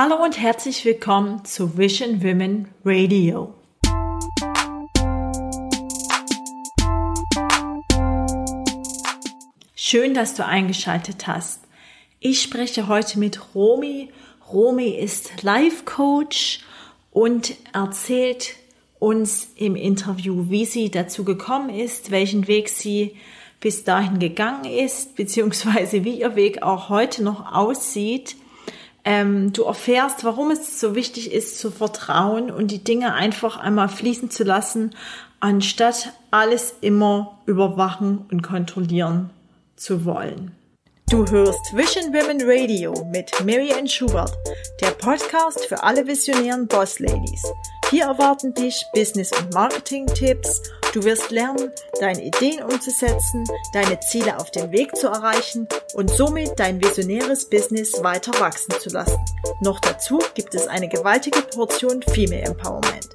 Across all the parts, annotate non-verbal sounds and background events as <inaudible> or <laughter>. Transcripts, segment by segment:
Hallo und herzlich willkommen zu Vision Women Radio. Schön, dass du eingeschaltet hast. Ich spreche heute mit Romy. Romy ist Life Coach und erzählt uns im Interview, wie sie dazu gekommen ist, welchen Weg sie bis dahin gegangen ist, beziehungsweise wie ihr Weg auch heute noch aussieht. Ähm, du erfährst, warum es so wichtig ist zu vertrauen und die Dinge einfach einmal fließen zu lassen, anstatt alles immer überwachen und kontrollieren zu wollen. Du hörst Vision Women Radio mit Marianne Schubert, der Podcast für alle visionären Boss Ladies. Hier erwarten dich Business- und Marketing-Tipps. Du wirst lernen, deine Ideen umzusetzen, deine Ziele auf dem Weg zu erreichen und somit dein visionäres Business weiter wachsen zu lassen. Noch dazu gibt es eine gewaltige Portion Female Empowerment.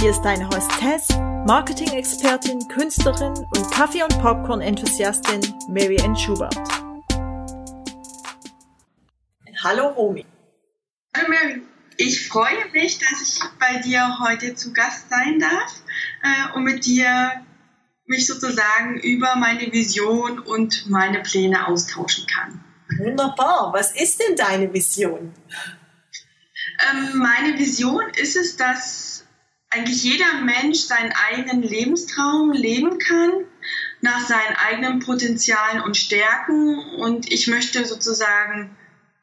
Hier ist deine Hostess, Marketing-Expertin, Künstlerin und Kaffee- und Popcorn-Enthusiastin Mary Ann Schubert. Hallo Romy. Hallo Mary. Ich freue mich, dass ich bei dir heute zu Gast sein darf äh, und mit dir mich sozusagen über meine Vision und meine Pläne austauschen kann. Wunderbar. Was ist denn deine Vision? Ähm, meine Vision ist es, dass eigentlich jeder Mensch seinen eigenen Lebenstraum leben kann, nach seinen eigenen Potenzialen und Stärken. Und ich möchte sozusagen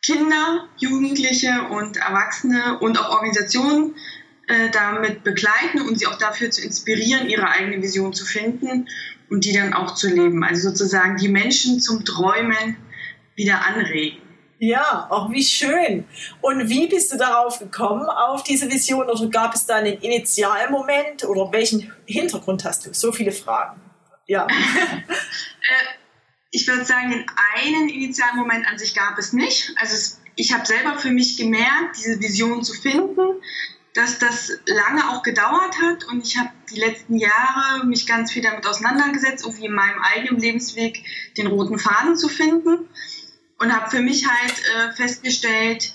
Kinder, Jugendliche und Erwachsene und auch Organisationen äh, damit begleiten und sie auch dafür zu inspirieren, ihre eigene Vision zu finden und die dann auch zu leben. Also sozusagen die Menschen zum Träumen wieder anregen. Ja, auch wie schön. Und wie bist du darauf gekommen, auf diese Vision? Oder gab es da einen Initialmoment? Oder welchen Hintergrund hast du? So viele Fragen. Ja. <laughs> <laughs> ich würde sagen, einen initialen Moment an sich gab es nicht. Also es, ich habe selber für mich gemerkt, diese Vision zu finden, dass das lange auch gedauert hat und ich habe die letzten Jahre mich ganz viel damit auseinandergesetzt, irgendwie in meinem eigenen Lebensweg den roten Faden zu finden und habe für mich halt äh, festgestellt,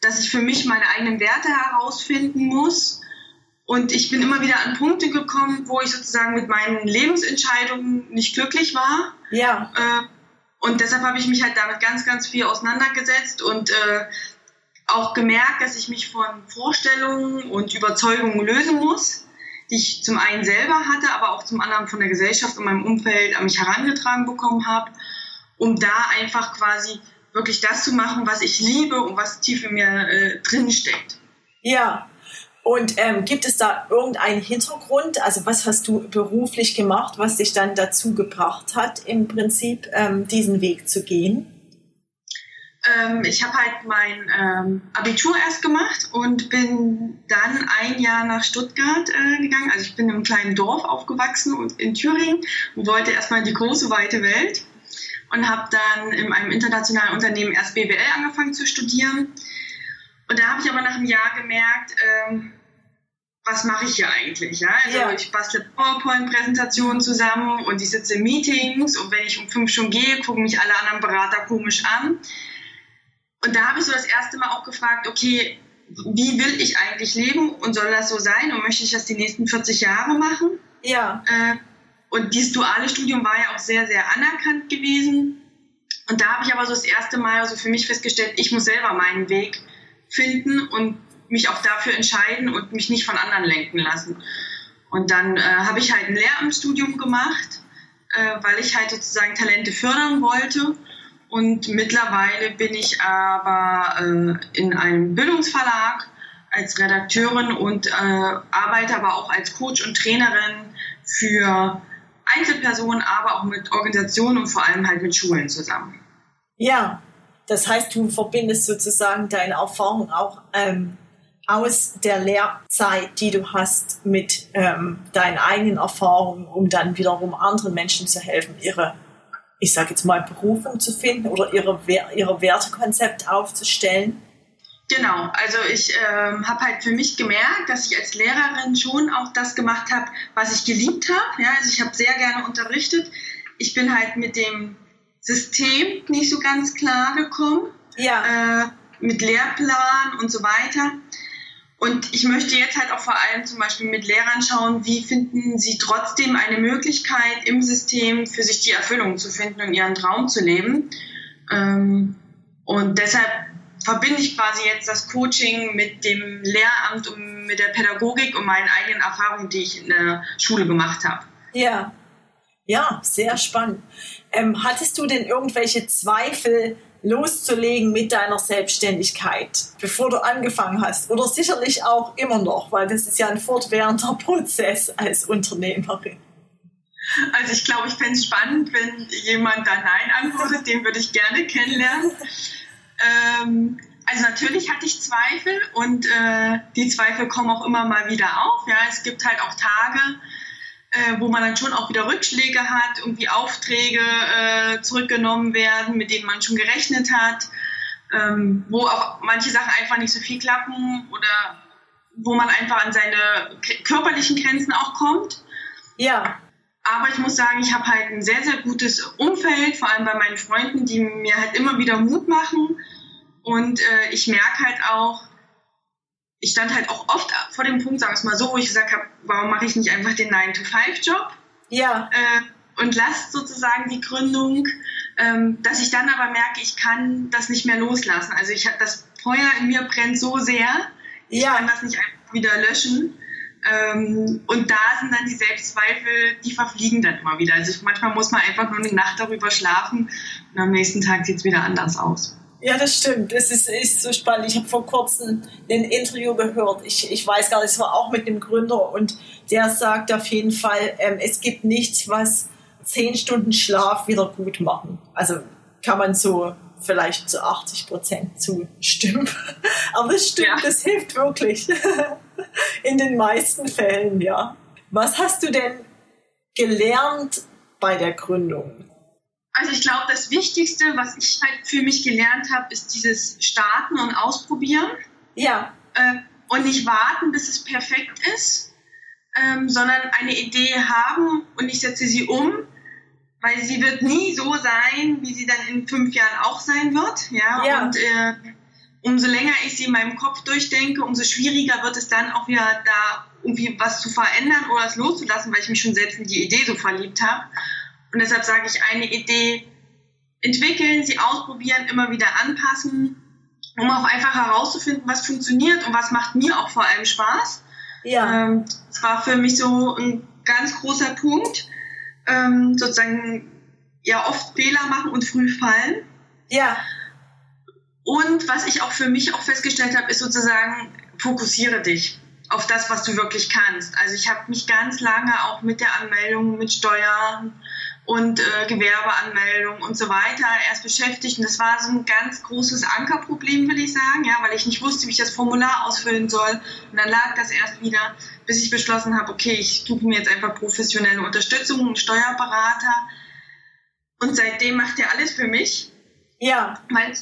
dass ich für mich meine eigenen Werte herausfinden muss. Und ich bin immer wieder an Punkte gekommen, wo ich sozusagen mit meinen Lebensentscheidungen nicht glücklich war. Ja. Äh, und deshalb habe ich mich halt damit ganz, ganz viel auseinandergesetzt und äh, auch gemerkt, dass ich mich von Vorstellungen und Überzeugungen lösen muss, die ich zum einen selber hatte, aber auch zum anderen von der Gesellschaft und meinem Umfeld an mich herangetragen bekommen habe, um da einfach quasi wirklich das zu machen, was ich liebe und was tief in mir äh, drin steckt. Ja, und ähm, gibt es da irgendeinen Hintergrund? Also was hast du beruflich gemacht, was dich dann dazu gebracht hat, im Prinzip ähm, diesen Weg zu gehen? Ähm, ich habe halt mein ähm, Abitur erst gemacht und bin dann ein Jahr nach Stuttgart äh, gegangen. Also ich bin in einem kleinen Dorf aufgewachsen und in Thüringen und wollte erstmal die große, weite Welt und habe dann in einem internationalen Unternehmen erst BWL angefangen zu studieren und da habe ich aber nach einem Jahr gemerkt, ähm, was mache ich hier eigentlich? Ja? Also ja. ich bastle PowerPoint-Präsentationen zusammen und ich sitze in Meetings und wenn ich um fünf schon gehe, gucken mich alle anderen Berater komisch an. Und da habe ich so das erste Mal auch gefragt, okay, wie will ich eigentlich leben und soll das so sein und möchte ich das die nächsten 40 Jahre machen? Ja. Äh, und dieses duale Studium war ja auch sehr, sehr anerkannt gewesen. Und da habe ich aber so das erste Mal so für mich festgestellt, ich muss selber meinen Weg finden und mich auch dafür entscheiden und mich nicht von anderen lenken lassen. Und dann äh, habe ich halt ein Lehramtsstudium gemacht, äh, weil ich halt sozusagen Talente fördern wollte. Und mittlerweile bin ich aber äh, in einem Bildungsverlag als Redakteurin und äh, arbeite aber auch als Coach und Trainerin für Einzelpersonen, aber auch mit Organisationen und vor allem halt mit Schulen zusammen. Ja, das heißt, du verbindest sozusagen deine Erfahrung auch ähm, aus der Lehrzeit, die du hast, mit ähm, deinen eigenen Erfahrungen, um dann wiederum anderen Menschen zu helfen, ihre, ich sage jetzt mal, Berufung zu finden oder ihre, ihre Wertekonzept aufzustellen. Genau, also ich ähm, habe halt für mich gemerkt, dass ich als Lehrerin schon auch das gemacht habe, was ich geliebt habe. Ja, also ich habe sehr gerne unterrichtet. Ich bin halt mit dem System nicht so ganz klar gekommen. Ja. Äh, mit Lehrplan und so weiter. Und ich möchte jetzt halt auch vor allem zum Beispiel mit Lehrern schauen, wie finden sie trotzdem eine Möglichkeit im System für sich die Erfüllung zu finden und ihren Traum zu leben. Ähm, und deshalb verbinde ich quasi jetzt das Coaching mit dem Lehramt und mit der Pädagogik und meinen eigenen Erfahrungen, die ich in der Schule gemacht habe. Ja, ja, sehr spannend. Ähm, hattest du denn irgendwelche Zweifel loszulegen mit deiner Selbstständigkeit, bevor du angefangen hast? Oder sicherlich auch immer noch, weil das ist ja ein fortwährender <laughs> Prozess als Unternehmerin. Also ich glaube, ich fände es spannend, wenn jemand da Nein antwortet, den würde ich gerne kennenlernen. Ähm, also natürlich hatte ich Zweifel und äh, die Zweifel kommen auch immer mal wieder auf. Ja, es gibt halt auch Tage, äh, wo man dann schon auch wieder Rückschläge hat, irgendwie Aufträge äh, zurückgenommen werden, mit denen man schon gerechnet hat, ähm, wo auch manche Sachen einfach nicht so viel klappen oder wo man einfach an seine körperlichen Grenzen auch kommt. Ja. Aber ich muss sagen, ich habe halt ein sehr, sehr gutes Umfeld, vor allem bei meinen Freunden, die mir halt immer wieder Mut machen. Und äh, ich merke halt auch, ich stand halt auch oft vor dem Punkt, sagen wir es mal so, wo ich gesagt habe, warum mache ich nicht einfach den 9-to-5-Job? Ja. Äh, und lasse sozusagen die Gründung, ähm, dass ich dann aber merke, ich kann das nicht mehr loslassen. Also ich habe das Feuer in mir brennt so sehr, ich ja. kann das nicht einfach wieder löschen. Ähm, und da sind dann die Selbstzweifel, die verfliegen dann immer wieder. Also manchmal muss man einfach nur eine Nacht darüber schlafen und am nächsten Tag sieht es wieder anders aus. Ja, das stimmt. Das ist, ist so spannend. Ich habe vor kurzem ein Interview gehört. Ich, ich weiß gar nicht, es war auch mit dem Gründer und der sagt auf jeden Fall, ähm, es gibt nichts, was zehn Stunden Schlaf wieder gut machen. Also kann man so vielleicht zu 80 Prozent zustimmen. <laughs> Aber es stimmt, ja. das hilft wirklich. <laughs> In den meisten Fällen, ja. Was hast du denn gelernt bei der Gründung? Also ich glaube, das Wichtigste, was ich halt für mich gelernt habe, ist dieses Starten und Ausprobieren. Ja. Äh, und nicht warten, bis es perfekt ist, ähm, sondern eine Idee haben und ich setze sie um, weil sie wird nie so sein, wie sie dann in fünf Jahren auch sein wird. Ja. ja. Und äh, umso länger ich sie in meinem Kopf durchdenke, umso schwieriger wird es dann auch wieder da irgendwie was zu verändern oder es loszulassen, weil ich mich schon selbst in die Idee so verliebt habe. Und deshalb sage ich, eine Idee entwickeln, sie ausprobieren, immer wieder anpassen, um auch einfach herauszufinden, was funktioniert und was macht mir auch vor allem Spaß. Ja. Ähm, das war für mich so ein ganz großer Punkt. Ähm, sozusagen ja oft Fehler machen und früh fallen. Ja. Und was ich auch für mich auch festgestellt habe, ist sozusagen, fokussiere dich auf das, was du wirklich kannst. Also ich habe mich ganz lange auch mit der Anmeldung, mit Steuern, und äh, Gewerbeanmeldung und so weiter erst beschäftigt. Und das war so ein ganz großes Ankerproblem, will ich sagen, ja, weil ich nicht wusste, wie ich das Formular ausfüllen soll. Und dann lag das erst wieder, bis ich beschlossen habe, okay, ich suche mir jetzt einfach professionelle Unterstützung, einen Steuerberater. Und seitdem macht er alles für mich. Ja. Weil,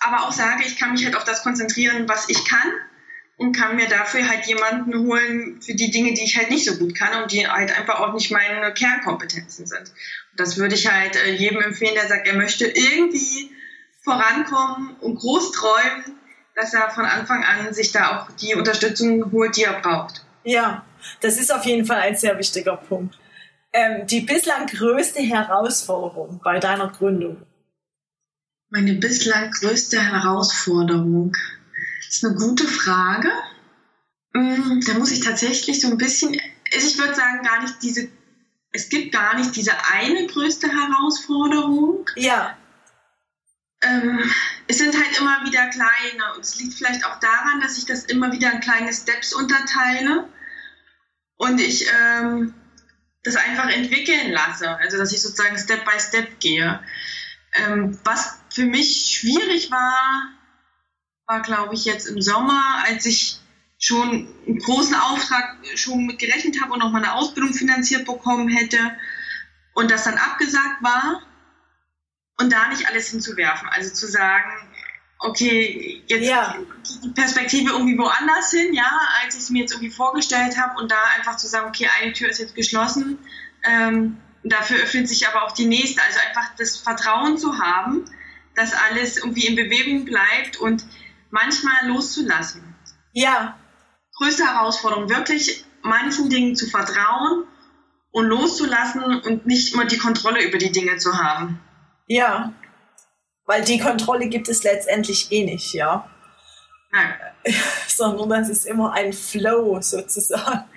aber auch sage, ich kann mich halt auf das konzentrieren, was ich kann und kann mir dafür halt jemanden holen für die Dinge, die ich halt nicht so gut kann und die halt einfach auch nicht meine Kernkompetenzen sind. Und das würde ich halt äh, jedem empfehlen, der sagt, er möchte irgendwie vorankommen und groß träumen, dass er von Anfang an sich da auch die Unterstützung holt, die er braucht. Ja, das ist auf jeden Fall ein sehr wichtiger Punkt. Ähm, die bislang größte Herausforderung bei deiner Gründung? Meine bislang größte Herausforderung das ist eine gute Frage. Mm, da muss ich tatsächlich so ein bisschen, also ich würde sagen, gar nicht diese, es gibt gar nicht diese eine größte Herausforderung. Ja. Ähm, es sind halt immer wieder kleine und es liegt vielleicht auch daran, dass ich das immer wieder in kleine Steps unterteile und ich ähm, das einfach entwickeln lasse, also dass ich sozusagen Step by Step gehe. Ähm, was für mich schwierig war, war, glaube ich, jetzt im Sommer, als ich schon einen großen Auftrag schon mit gerechnet habe und noch meine Ausbildung finanziert bekommen hätte und das dann abgesagt war und da nicht alles hinzuwerfen. Also zu sagen, okay, jetzt ja. die Perspektive irgendwie woanders hin, ja, als ich es mir jetzt irgendwie vorgestellt habe und da einfach zu sagen, okay, eine Tür ist jetzt geschlossen, ähm, dafür öffnet sich aber auch die nächste. Also einfach das Vertrauen zu haben, dass alles irgendwie in Bewegung bleibt und manchmal loszulassen. Ja. Größte Herausforderung, wirklich manchen Dingen zu vertrauen und loszulassen und nicht immer die Kontrolle über die Dinge zu haben. Ja. Weil die Kontrolle gibt es letztendlich eh nicht, ja. Nein. <laughs> Sondern das ist immer ein Flow sozusagen.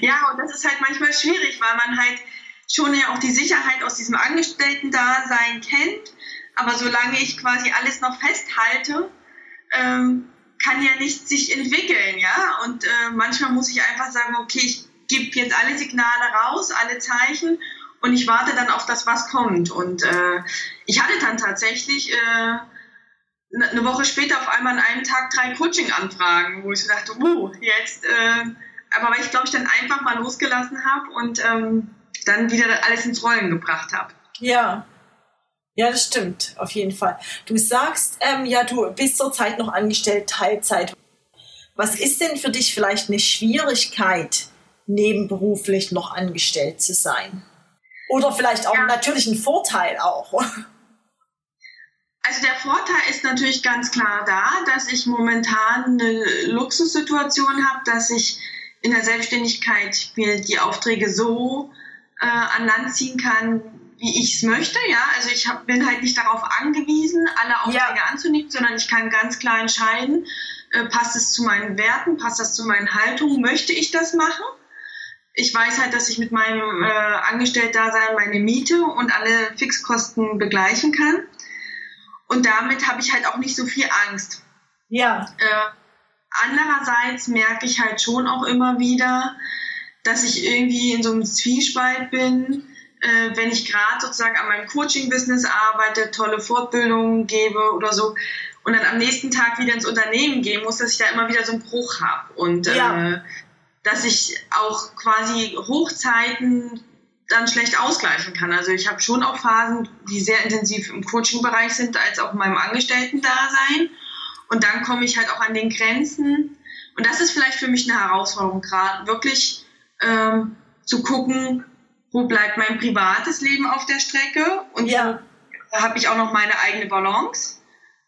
Ja, und das ist halt manchmal schwierig, weil man halt schon ja auch die Sicherheit aus diesem Angestellten-Dasein kennt. Aber solange ich quasi alles noch festhalte, ähm, kann ja nicht sich entwickeln, ja. Und äh, manchmal muss ich einfach sagen, okay, ich gebe jetzt alle Signale raus, alle Zeichen und ich warte dann auf das, was kommt. Und äh, ich hatte dann tatsächlich äh, ne, eine Woche später auf einmal an einem Tag drei Coaching-Anfragen, wo ich so dachte, uh, jetzt, äh, aber weil ich glaube ich dann einfach mal losgelassen habe und ähm, dann wieder alles ins Rollen gebracht habe. Ja. Ja, das stimmt, auf jeden Fall. Du sagst, ähm, ja, du bist zurzeit noch angestellt, Teilzeit. Was ist denn für dich vielleicht eine Schwierigkeit, nebenberuflich noch angestellt zu sein? Oder vielleicht auch ja. natürlich ein Vorteil auch. Also der Vorteil ist natürlich ganz klar da, dass ich momentan eine Luxussituation habe, dass ich in der Selbstständigkeit mir die Aufträge so äh, an Land ziehen kann, wie ich es möchte. Ja, also ich hab, bin halt nicht darauf angewiesen, alle Aufträge ja. anzunehmen, sondern ich kann ganz klar entscheiden, äh, passt es zu meinen Werten, passt das zu meinen Haltungen, möchte ich das machen? Ich weiß halt, dass ich mit meinem äh, Angestelltdasein meine Miete und alle Fixkosten begleichen kann. Und damit habe ich halt auch nicht so viel Angst. Ja. Äh, andererseits merke ich halt schon auch immer wieder, dass ich irgendwie in so einem Zwiespalt bin, äh, wenn ich gerade sozusagen an meinem Coaching-Business arbeite, tolle Fortbildungen gebe oder so und dann am nächsten Tag wieder ins Unternehmen gehen muss, dass ich da immer wieder so einen Bruch habe und ja. äh, dass ich auch quasi Hochzeiten dann schlecht ausgleichen kann. Also ich habe schon auch Phasen, die sehr intensiv im Coaching-Bereich sind, als auch in meinem Angestellten-Dasein. Und dann komme ich halt auch an den Grenzen. Und das ist vielleicht für mich eine Herausforderung, gerade wirklich ähm, zu gucken, wo bleibt mein privates Leben auf der Strecke und ja. da habe ich auch noch meine eigene Balance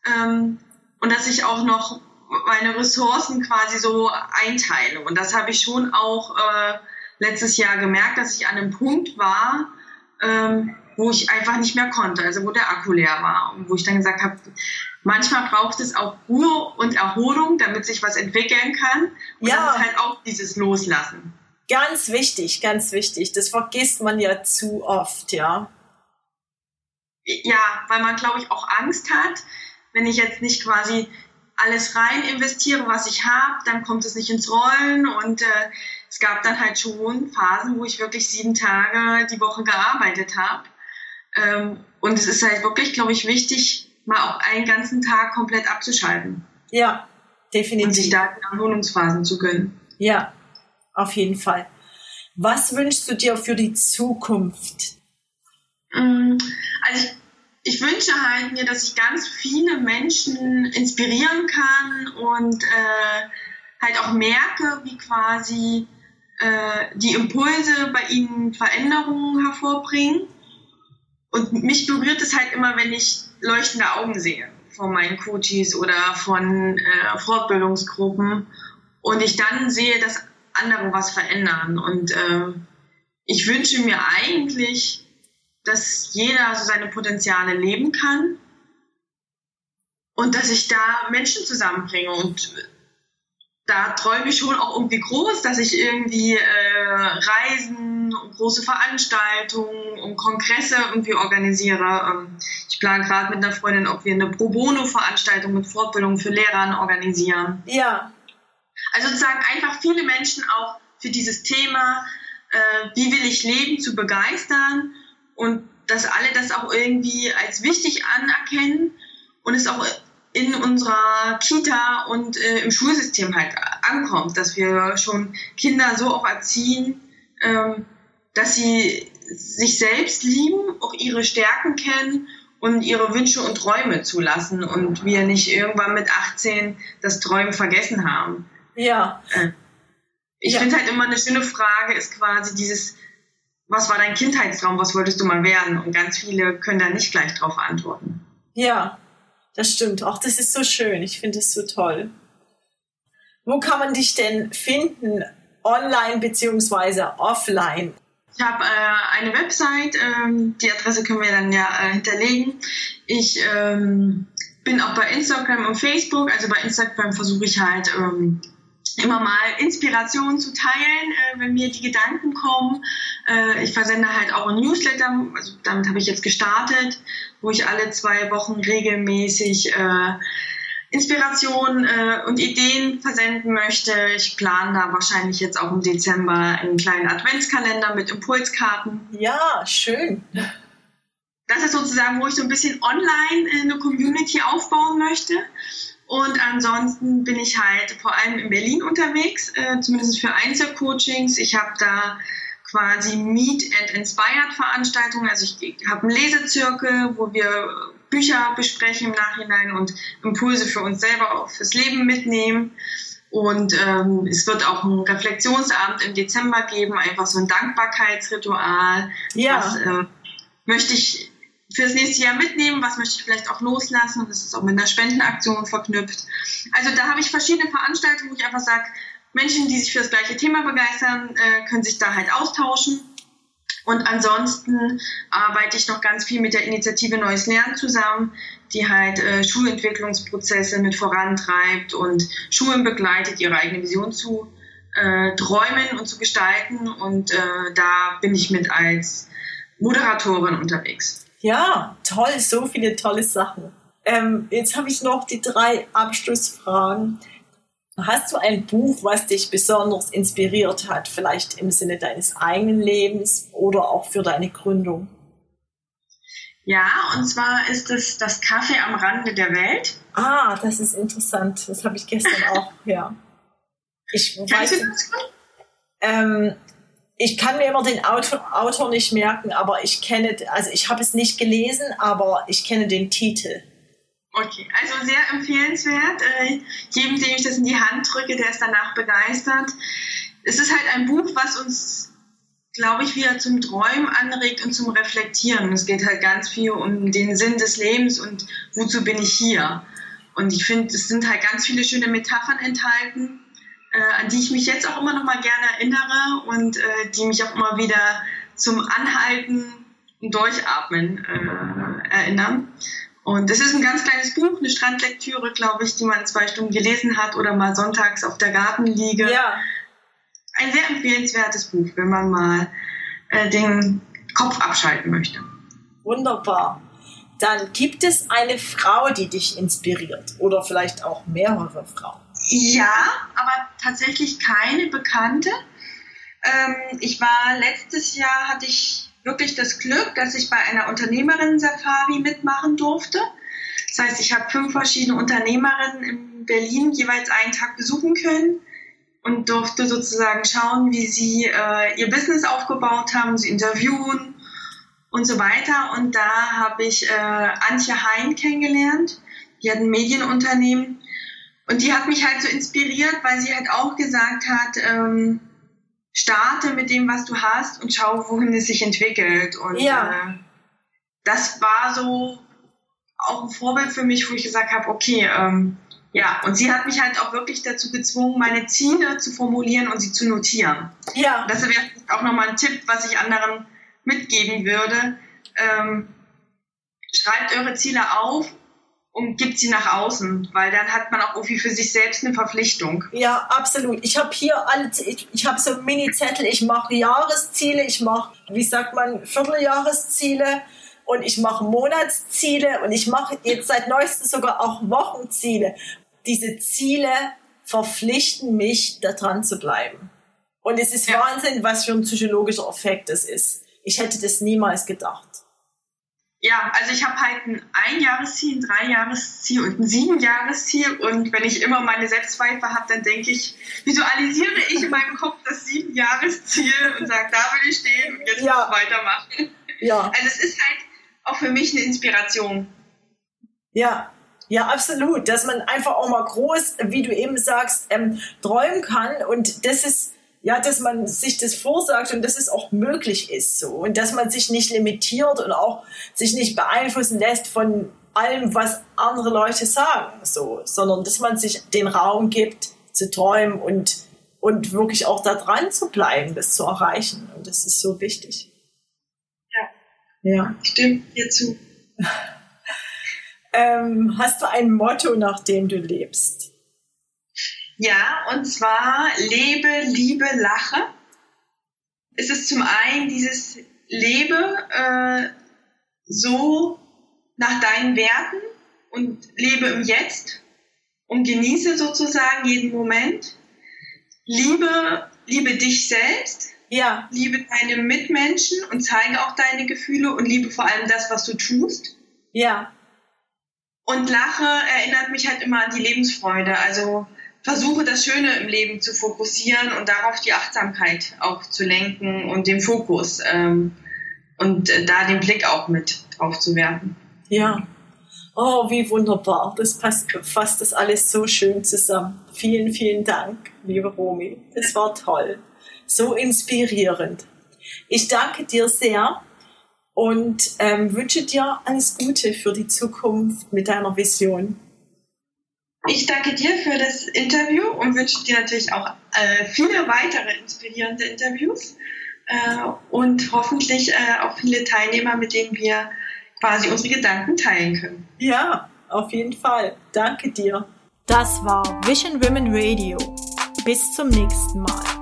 ähm, und dass ich auch noch meine Ressourcen quasi so einteile. Und das habe ich schon auch äh, letztes Jahr gemerkt, dass ich an einem Punkt war, ähm, wo ich einfach nicht mehr konnte, also wo der Akku leer war und wo ich dann gesagt habe, manchmal braucht es auch Ruhe und Erholung, damit sich was entwickeln kann. Und ja. das ist halt auch dieses Loslassen. Ganz wichtig, ganz wichtig. Das vergisst man ja zu oft, ja. Ja, weil man, glaube ich, auch Angst hat, wenn ich jetzt nicht quasi alles rein investiere, was ich habe, dann kommt es nicht ins Rollen. Und äh, es gab dann halt schon Phasen, wo ich wirklich sieben Tage die Woche gearbeitet habe. Ähm, und es ist halt wirklich, glaube ich, wichtig, mal auch einen ganzen Tag komplett abzuschalten. Ja, definitiv. Und sich da Erholungsphasen zu gönnen. Ja, auf jeden Fall. Was wünschst du dir für die Zukunft? Mm, also ich, ich wünsche halt mir, dass ich ganz viele Menschen inspirieren kann und äh, halt auch merke, wie quasi äh, die Impulse bei ihnen Veränderungen hervorbringen. Und mich berührt es halt immer, wenn ich leuchtende Augen sehe von meinen Coaches oder von äh, Fortbildungsgruppen und ich dann sehe, dass andere was verändern. Und äh, ich wünsche mir eigentlich, dass jeder so seine Potenziale leben kann und dass ich da Menschen zusammenbringe. Und da träume ich schon auch irgendwie groß, dass ich irgendwie äh, Reisen, große Veranstaltungen und Kongresse irgendwie organisiere. Ähm, ich plane gerade mit einer Freundin, ob wir eine Pro Bono-Veranstaltung mit Fortbildung für Lehrer organisieren. Ja, also sozusagen einfach viele Menschen auch für dieses Thema, äh, wie will ich leben, zu begeistern und dass alle das auch irgendwie als wichtig anerkennen und es auch in unserer Kita und äh, im Schulsystem halt ankommt, dass wir schon Kinder so auch erziehen, ähm, dass sie sich selbst lieben, auch ihre Stärken kennen und ihre Wünsche und Träume zulassen und wir nicht irgendwann mit 18 das Träumen vergessen haben. Ja. Ich ja. finde halt immer eine schöne Frage ist quasi dieses, was war dein Kindheitstraum, was wolltest du mal werden? Und ganz viele können da nicht gleich drauf antworten. Ja, das stimmt. Auch das ist so schön. Ich finde es so toll. Wo kann man dich denn finden? Online beziehungsweise offline? Ich habe äh, eine Website, ähm, die Adresse können wir dann ja äh, hinterlegen. Ich ähm, bin auch bei Instagram und Facebook. Also bei Instagram versuche ich halt ähm, immer mal Inspiration zu teilen, äh, wenn mir die Gedanken kommen. Äh, ich versende halt auch ein Newsletter, also damit habe ich jetzt gestartet, wo ich alle zwei Wochen regelmäßig äh, Inspiration äh, und Ideen versenden möchte. Ich plane da wahrscheinlich jetzt auch im Dezember einen kleinen Adventskalender mit Impulskarten. Ja, schön. Das ist sozusagen, wo ich so ein bisschen online eine Community aufbauen möchte. Und ansonsten bin ich halt vor allem in Berlin unterwegs, äh, zumindest für Einzelcoachings. Ich habe da quasi Meet and Inspired Veranstaltungen. Also ich habe einen Lesezirkel, wo wir Bücher besprechen im Nachhinein und Impulse für uns selber auch fürs Leben mitnehmen. Und ähm, es wird auch ein Reflexionsabend im Dezember geben, einfach so ein Dankbarkeitsritual. Ja. Was äh, möchte ich fürs nächste Jahr mitnehmen, was möchte ich vielleicht auch loslassen. Das ist auch mit einer Spendenaktion verknüpft. Also da habe ich verschiedene Veranstaltungen, wo ich einfach sage, Menschen, die sich für das gleiche Thema begeistern, äh, können sich da halt austauschen. Und ansonsten arbeite ich noch ganz viel mit der Initiative Neues Lernen zusammen, die halt äh, Schulentwicklungsprozesse mit vorantreibt und Schulen begleitet, ihre eigene Vision zu äh, träumen und zu gestalten. Und äh, da bin ich mit als Moderatorin unterwegs. Ja, toll, so viele tolle Sachen. Ähm, jetzt habe ich noch die drei Abschlussfragen. Hast du ein Buch, was dich besonders inspiriert hat, vielleicht im Sinne deines eigenen Lebens oder auch für deine Gründung? Ja, und zwar ist es das Kaffee am Rande der Welt. Ah, das ist interessant. Das habe ich gestern <laughs> auch, ja. Ich weiß, ähm, ich kann mir immer den Autor, Autor nicht merken, aber ich kenne, also ich habe es nicht gelesen, aber ich kenne den Titel. Okay, also sehr empfehlenswert. Äh, jedem, dem ich das in die Hand drücke, der ist danach begeistert. Es ist halt ein Buch, was uns, glaube ich, wieder zum Träumen anregt und zum Reflektieren. Es geht halt ganz viel um den Sinn des Lebens und wozu bin ich hier. Und ich finde, es sind halt ganz viele schöne Metaphern enthalten, äh, an die ich mich jetzt auch immer noch mal gerne erinnere und äh, die mich auch immer wieder zum Anhalten und Durchatmen äh, erinnern. Und es ist ein ganz kleines Buch, eine Strandlektüre, glaube ich, die man zwei Stunden gelesen hat oder mal sonntags auf der Gartenliege. Ja. Ein sehr empfehlenswertes Buch, wenn man mal äh, den Kopf abschalten möchte. Wunderbar. Dann gibt es eine Frau, die dich inspiriert oder vielleicht auch mehrere Frauen. Ja, aber tatsächlich keine bekannte. Ähm, ich war letztes Jahr, hatte ich wirklich das Glück, dass ich bei einer Unternehmerinnen-Safari mitmachen durfte. Das heißt, ich habe fünf verschiedene Unternehmerinnen in Berlin jeweils einen Tag besuchen können und durfte sozusagen schauen, wie sie äh, ihr Business aufgebaut haben, sie interviewen und so weiter. Und da habe ich äh, Antje Hein kennengelernt. Die hat ein Medienunternehmen und die hat mich halt so inspiriert, weil sie halt auch gesagt hat, ähm, starte mit dem, was du hast und schau, wohin es sich entwickelt. Und ja. äh, das war so auch ein Vorbild für mich, wo ich gesagt habe, okay, ähm, ja, und sie hat mich halt auch wirklich dazu gezwungen, meine Ziele zu formulieren und sie zu notieren. Ja. Das wäre auch nochmal ein Tipp, was ich anderen mitgeben würde. Ähm, schreibt eure Ziele auf und gibt sie nach außen, weil dann hat man auch irgendwie für sich selbst eine Verpflichtung. Ja, absolut. Ich habe hier alle, ich, ich habe so Mini-Zettel, ich mache Jahresziele, ich mache, wie sagt man, Vierteljahresziele und ich mache Monatsziele und ich mache jetzt seit neuestem sogar auch Wochenziele. Diese Ziele verpflichten mich, da dran zu bleiben. Und es ist ja. Wahnsinn, was für ein psychologischer Effekt das ist. Ich hätte das niemals gedacht. Ja, also ich habe halt ein Einjahresziel, ein Dreijahresziel und ein Siebenjahresziel. Und wenn ich immer meine Selbstzweifel habe, dann denke ich, visualisiere ich in meinem Kopf das Siebenjahresziel und sage, da will ich stehen und jetzt ja. muss ich weitermachen. Ja. Also es ist halt auch für mich eine Inspiration. Ja, ja, absolut. Dass man einfach auch mal groß, wie du eben sagst, ähm, träumen kann. Und das ist, ja, dass man sich das vorsagt und dass es auch möglich ist so und dass man sich nicht limitiert und auch sich nicht beeinflussen lässt von allem, was andere Leute sagen, so, sondern dass man sich den Raum gibt, zu träumen und, und wirklich auch da dran zu bleiben, das zu erreichen. Und das ist so wichtig. Ja. Ja. Stimmt dir zu. <laughs> ähm, hast du ein Motto, nach dem du lebst? Ja, und zwar lebe, liebe, lache. Es ist zum einen dieses lebe äh, so nach deinen Werten und lebe im Jetzt und genieße sozusagen jeden Moment. Liebe, liebe dich selbst. Ja. Liebe deine Mitmenschen und zeige auch deine Gefühle und liebe vor allem das, was du tust. Ja. Und Lache erinnert mich halt immer an die Lebensfreude. Also versuche das Schöne im Leben zu fokussieren und darauf die Achtsamkeit auch zu lenken und den Fokus ähm, und äh, da den Blick auch mit drauf zu werfen. Ja, Oh, wie wunderbar. Das passt, fasst das alles so schön zusammen. Vielen, vielen Dank, liebe Romy. Das war toll. So inspirierend. Ich danke dir sehr und ähm, wünsche dir alles Gute für die Zukunft mit deiner Vision. Ich danke dir für das Interview und wünsche dir natürlich auch äh, viele weitere inspirierende Interviews äh, und hoffentlich äh, auch viele Teilnehmer, mit denen wir quasi unsere Gedanken teilen können. Ja, auf jeden Fall. Danke dir. Das war Vision Women Radio. Bis zum nächsten Mal.